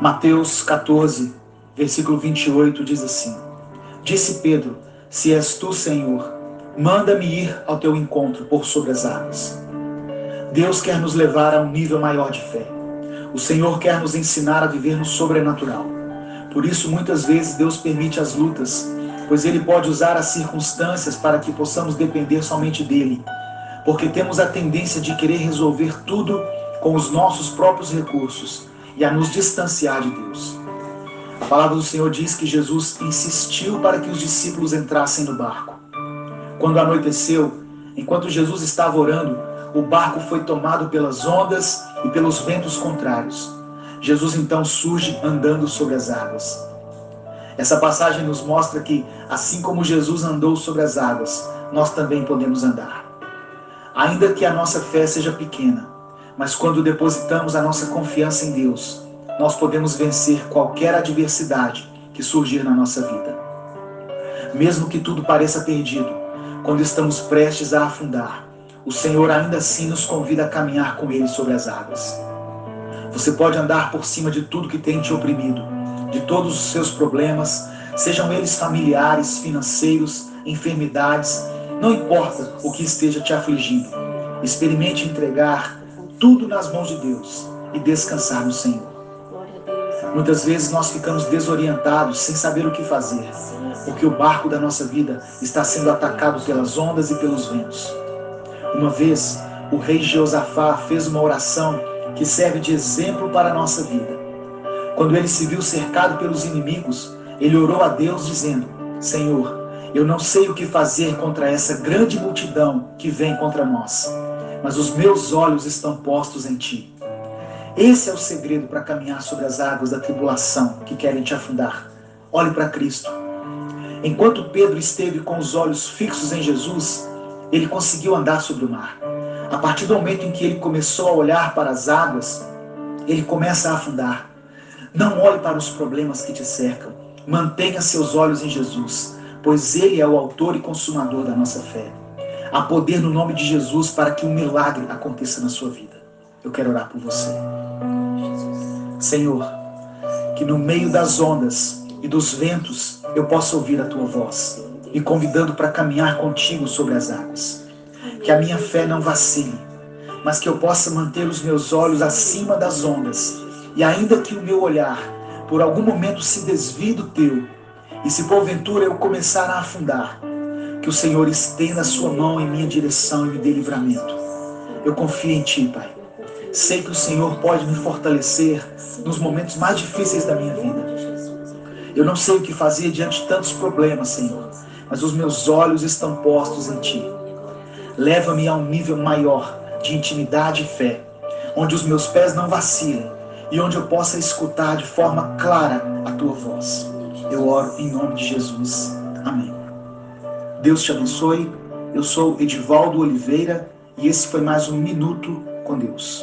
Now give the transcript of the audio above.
Mateus 14, versículo 28 diz assim: Disse Pedro: Se és tu, Senhor, manda-me ir ao teu encontro por sobre as águas. Deus quer nos levar a um nível maior de fé. O Senhor quer nos ensinar a viver no sobrenatural. Por isso, muitas vezes, Deus permite as lutas, pois Ele pode usar as circunstâncias para que possamos depender somente dEle. Porque temos a tendência de querer resolver tudo com os nossos próprios recursos e a nos distanciar de Deus. A palavra do Senhor diz que Jesus insistiu para que os discípulos entrassem no barco. Quando anoiteceu, enquanto Jesus estava orando, o barco foi tomado pelas ondas e pelos ventos contrários. Jesus então surge andando sobre as águas. Essa passagem nos mostra que, assim como Jesus andou sobre as águas, nós também podemos andar. Ainda que a nossa fé seja pequena, mas quando depositamos a nossa confiança em Deus, nós podemos vencer qualquer adversidade que surgir na nossa vida. Mesmo que tudo pareça perdido, quando estamos prestes a afundar, o Senhor ainda assim nos convida a caminhar com Ele sobre as águas. Você pode andar por cima de tudo que tem te oprimido, de todos os seus problemas, sejam eles familiares, financeiros, enfermidades, não importa o que esteja te afligindo. Experimente entregar tudo nas mãos de Deus e descansar no Senhor. Muitas vezes nós ficamos desorientados, sem saber o que fazer, porque o barco da nossa vida está sendo atacado pelas ondas e pelos ventos. Uma vez, o rei Jeosafá fez uma oração que serve de exemplo para a nossa vida. Quando ele se viu cercado pelos inimigos, ele orou a Deus dizendo: Senhor, eu não sei o que fazer contra essa grande multidão que vem contra nós mas os meus olhos estão postos em ti. Esse é o segredo para caminhar sobre as águas da tribulação que querem te afundar. Olhe para Cristo. Enquanto Pedro esteve com os olhos fixos em Jesus, ele conseguiu andar sobre o mar. A partir do momento em que ele começou a olhar para as águas, ele começa a afundar. Não olhe para os problemas que te cercam. Mantenha seus olhos em Jesus, pois ele é o autor e consumador da nossa fé. Há poder no nome de Jesus para que um milagre aconteça na sua vida. Eu quero orar por você. Senhor, que no meio das ondas e dos ventos eu possa ouvir a tua voz, me convidando para caminhar contigo sobre as águas. Que a minha fé não vacile, mas que eu possa manter os meus olhos acima das ondas, e ainda que o meu olhar por algum momento se desvie do teu, e se porventura eu começar a afundar, que o Senhor estenda a sua mão em minha direção e me dê livramento. Eu confio em Ti, Pai. Sei que o Senhor pode me fortalecer nos momentos mais difíceis da minha vida. Eu não sei o que fazer diante de tantos problemas, Senhor, mas os meus olhos estão postos em Ti. Leva-me a um nível maior de intimidade e fé, onde os meus pés não vacilem e onde eu possa escutar de forma clara a Tua voz. Eu oro em nome de Jesus. Amém. Deus te abençoe. Eu sou Edivaldo Oliveira e esse foi mais um Minuto com Deus.